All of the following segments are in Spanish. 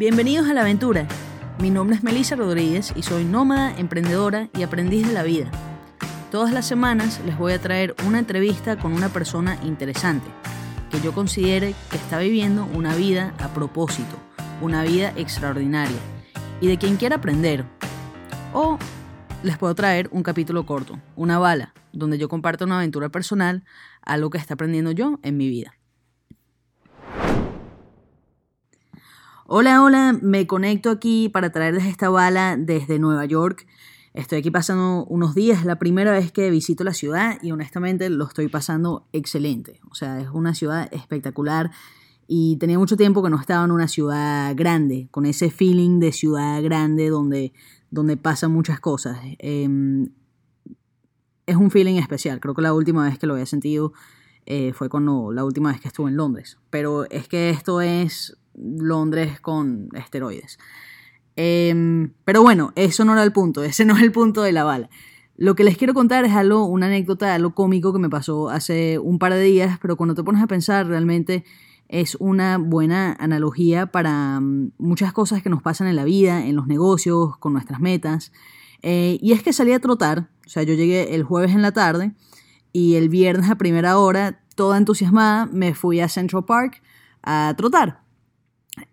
Bienvenidos a la aventura. Mi nombre es Melissa Rodríguez y soy nómada, emprendedora y aprendiz de la vida. Todas las semanas les voy a traer una entrevista con una persona interesante que yo considere que está viviendo una vida a propósito, una vida extraordinaria y de quien quiera aprender. O les puedo traer un capítulo corto, una bala, donde yo comparto una aventura personal, algo que está aprendiendo yo en mi vida. Hola, hola, me conecto aquí para traerles esta bala desde Nueva York. Estoy aquí pasando unos días, la primera vez que visito la ciudad y honestamente lo estoy pasando excelente. O sea, es una ciudad espectacular y tenía mucho tiempo que no estaba en una ciudad grande, con ese feeling de ciudad grande donde, donde pasan muchas cosas. Em, es un feeling especial, creo que la última vez que lo había sentido eh, fue cuando la última vez que estuve en Londres. Pero es que esto es Londres con esteroides. Em, pero bueno, eso no era el punto, ese no es el punto de la bala. Lo que les quiero contar es algo, una anécdota, algo cómico que me pasó hace un par de días, pero cuando te pones a pensar realmente es una buena analogía para mm, muchas cosas que nos pasan en la vida, en los negocios, con nuestras metas. Eh, y es que salí a trotar, o sea, yo llegué el jueves en la tarde y el viernes a primera hora, toda entusiasmada, me fui a Central Park a trotar.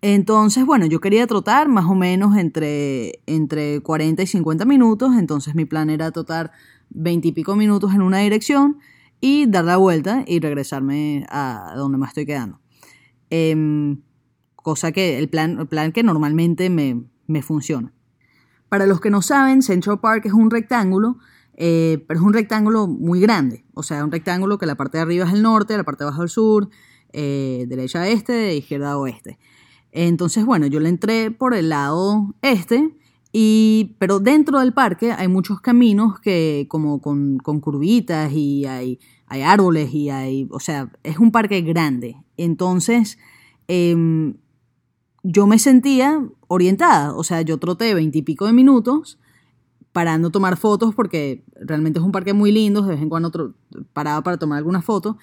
Entonces, bueno, yo quería trotar más o menos entre, entre 40 y 50 minutos, entonces mi plan era trotar 20 y pico minutos en una dirección y dar la vuelta y regresarme a donde me estoy quedando. Em, cosa que el plan, el plan que normalmente me, me, funciona. Para los que no saben, Central Park es un rectángulo, eh, pero es un rectángulo muy grande. O sea, un rectángulo que la parte de arriba es el norte, la parte de abajo el sur, eh, derecha a este, izquierda a oeste. Entonces, bueno, yo le entré por el lado este, y, pero dentro del parque hay muchos caminos que como con, con curvitas y hay, hay árboles y hay, o sea, es un parque grande. Entonces, em, yo me sentía orientada, o sea, yo troté veintipico de minutos parando a tomar fotos porque realmente es un parque muy lindo, de vez en cuando paraba para tomar algunas fotos.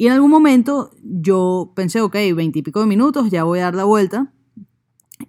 Y en algún momento yo pensé, ok, veintipico de minutos, ya voy a dar la vuelta.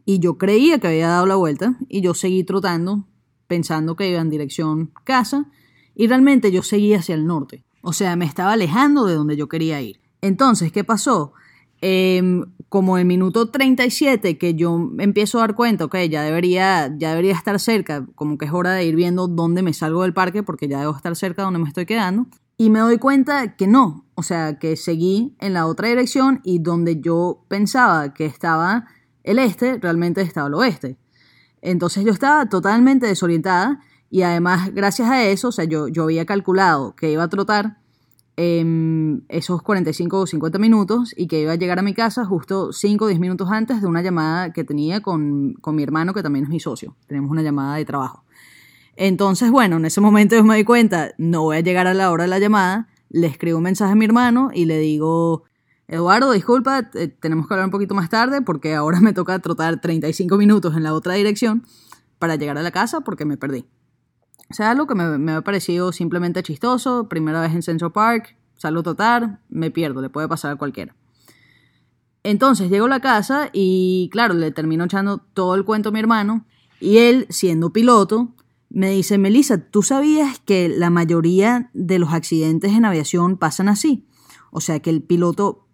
Y yo creía que había dado la vuelta y yo seguí trotando pensando que iba en dirección casa y realmente yo seguí hacia el norte. O sea, me estaba alejando de donde yo quería ir. Entonces, ¿qué pasó? Em, como el minuto 37 que yo empiezo a dar cuenta, ok, ya debería, ya debería estar cerca, como que es hora de ir viendo dónde me salgo del parque porque ya debo estar cerca de donde me estoy quedando. Y me doy cuenta que no, o sea, que seguí en la otra dirección y donde yo pensaba que estaba el este, realmente estaba el oeste. Entonces yo estaba totalmente desorientada y además, gracias a eso, o sea, yo, yo había calculado que iba a trotar eh, esos 45 o 50 minutos y que iba a llegar a mi casa justo 5 o 10 minutos antes de una llamada que tenía con, con mi hermano, que también es mi socio. Tenemos una llamada de trabajo. Entonces, bueno, en ese momento yo me di cuenta, no voy a llegar a la hora de la llamada, le escribo un mensaje a mi hermano y le digo, Eduardo, disculpa, tenemos que hablar un poquito más tarde porque ahora me toca trotar 35 minutos en la otra dirección para llegar a la casa porque me perdí. O sea, algo que me, ha parecido simplemente chistoso. Primera vez en Central Park, salgo a trotar, me pierdo, le puede pasar a cualquiera. Entonces llego a la casa y claro, le termino echando todo el cuento a mi hermano y él, siendo piloto, me dice, Melissa, ¿tú sabías que la mayoría de los accidentes en aviación pasan así? O sea, que el piloto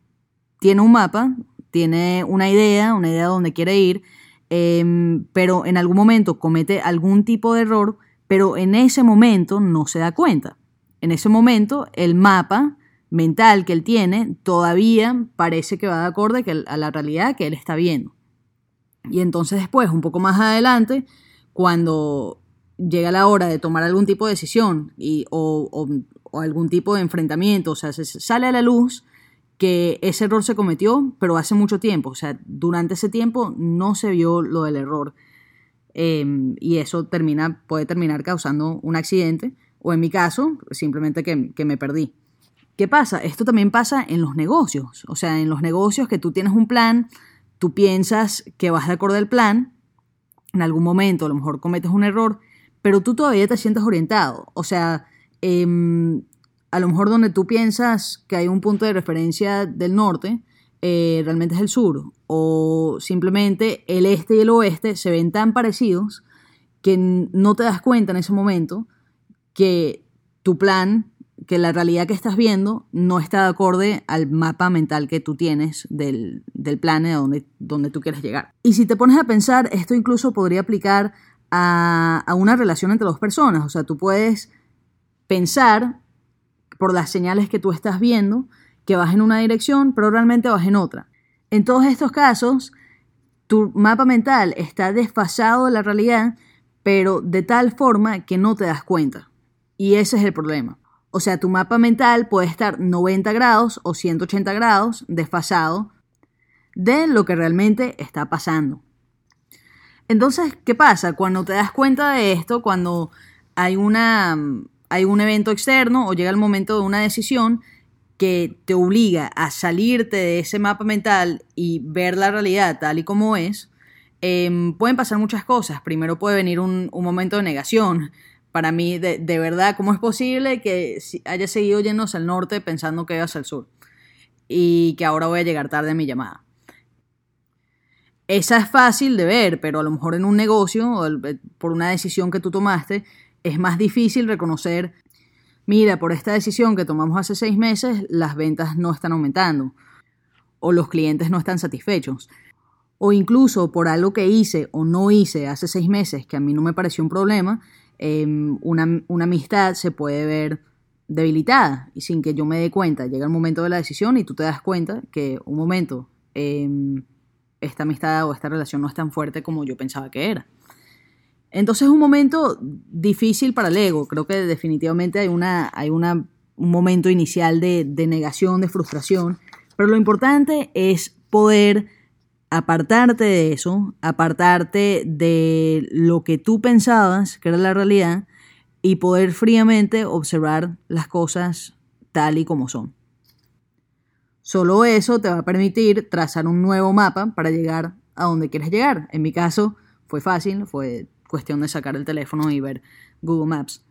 tiene un mapa, tiene una idea, una idea de dónde quiere ir, em, pero en algún momento comete algún tipo de error pero en ese momento no se da cuenta. En ese momento el mapa mental que él tiene todavía parece que va de acorde a la realidad que él está viendo. Y entonces después, un poco más adelante, cuando llega la hora de tomar algún tipo de decisión y, o, algún tipo de enfrentamiento, o sea, se sale a la luz que ese error se cometió, pero hace mucho tiempo, o sea, durante ese tiempo no se vio lo del error. Em, y eso termina, puede terminar causando un accidente o en mi caso, simplemente que, me perdí. ¿Qué pasa? Esto también pasa en los negocios. O sea, en los negocios que tú tienes un plan, tú piensas que vas de acuerdo al plan, en algún momento a lo mejor cometes un error, pero tú todavía te sientes orientado. O sea, em, a lo mejor donde tú piensas que hay un punto de referencia del norte, eh, realmente es el sur, o simplemente el este y el oeste se ven tan parecidos que no te das cuenta en ese momento que tu plan, que la realidad que estás viendo no está de acorde al mapa mental que tú tienes del, del plan de donde, donde tú quieres llegar. Y si te pones a pensar, esto incluso podría aplicar a, una relación entre dos personas, o sea, tú puedes pensar por las señales que tú estás viendo que vas en una dirección, pero realmente vas en otra. En todos estos casos, tu mapa mental está desfasado de la realidad, pero de tal forma que no te das cuenta. Y ese es el problema. O sea, tu mapa mental puede estar 90 grados o 180 grados desfasado de lo que realmente está pasando. Entonces, ¿qué pasa? Cuando te das cuenta de esto, cuando hay, una, hay un evento externo o llega el momento de una decisión que te obliga a salirte de ese mapa mental y ver la realidad tal y como es, em, pueden pasar muchas cosas. Primero puede venir un, momento de negación. Para mí, de, verdad, ¿cómo es posible que haya seguido yéndose al norte pensando que ibas al sur? Y que ahora voy a llegar tarde a mi llamada. Esa es fácil de ver, pero a lo mejor en un negocio, o por una decisión que tú tomaste, es más difícil reconocer, mira, por esta decisión que tomamos hace seis meses, las ventas no están aumentando, o los clientes no están satisfechos, o incluso por algo que hice o no hice hace seis meses que a mí no me pareció un problema, em, una, amistad se puede ver debilitada. Y sin que yo me dé cuenta, llega el momento de la decisión y tú te das cuenta que un momento... Em, esta amistad o esta relación no es tan fuerte como yo pensaba que era. Entonces es un momento difícil para el ego. Creo que definitivamente hay, una, hay una, un momento inicial de, de negación, de frustración. Pero lo importante es poder apartarte de eso, apartarte de lo que tú pensabas que era la realidad y poder fríamente observar las cosas tal y como son. Solo eso te va a permitir trazar un nuevo mapa para llegar a donde quieres llegar. En mi caso fue fácil, fue cuestión de sacar el teléfono y ver Google Maps.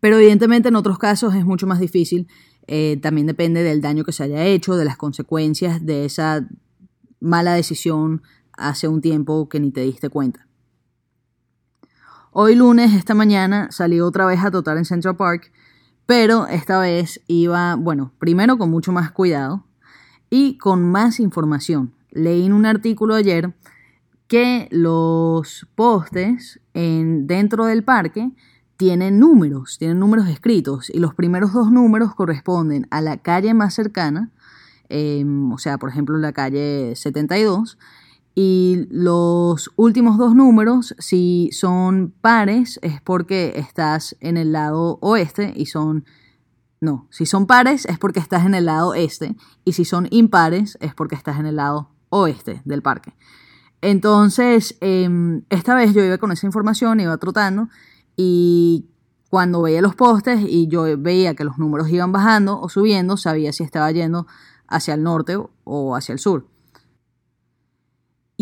Pero evidentemente en otros casos es mucho más difícil. Eh, también depende del daño que se haya hecho, de las consecuencias de esa mala decisión hace un tiempo que ni te diste cuenta. Hoy lunes, esta mañana, salí otra vez a trotar en Central Park pero esta vez iba, bueno, primero con mucho más cuidado y con más información. Leí en un artículo ayer que los postes en, dentro del parque tienen números, tienen números escritos y los primeros dos números corresponden a la calle más cercana, em, o sea, por ejemplo, la calle 72, y los últimos dos números, si son pares, es porque estás en el lado oeste y son... No, si son pares es porque estás en el lado este y si son impares es porque estás en el lado oeste del parque. Entonces, em, esta vez yo iba con esa información, iba trotando y cuando veía los postes y yo veía que los números iban bajando o subiendo, sabía si estaba yendo hacia el norte o hacia el sur.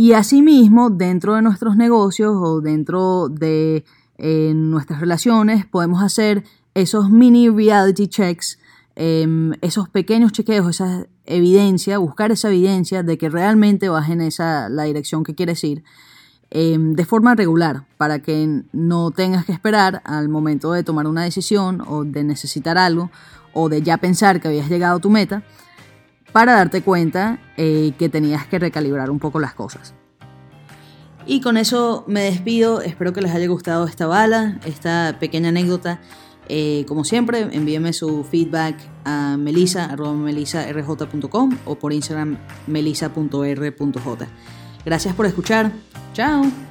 Y asimismo, dentro de nuestros negocios o dentro de eh, nuestras relaciones, podemos hacer esos mini reality checks, em, esos pequeños chequeos, esa evidencia, buscar esa evidencia de que realmente vas en esa, la dirección que quieres ir, em, de forma regular, para que no tengas que esperar al momento de tomar una decisión o de necesitar algo o de ya pensar que habías llegado a tu meta para darte cuenta eh, que tenías que recalibrar un poco las cosas. Y con eso me despido, espero que les haya gustado esta bala, esta pequeña anécdota. Eh, como siempre, envíenme su feedback a melisa.melisarj.com o por Instagram melisa.r.j. Gracias por escuchar. Chao.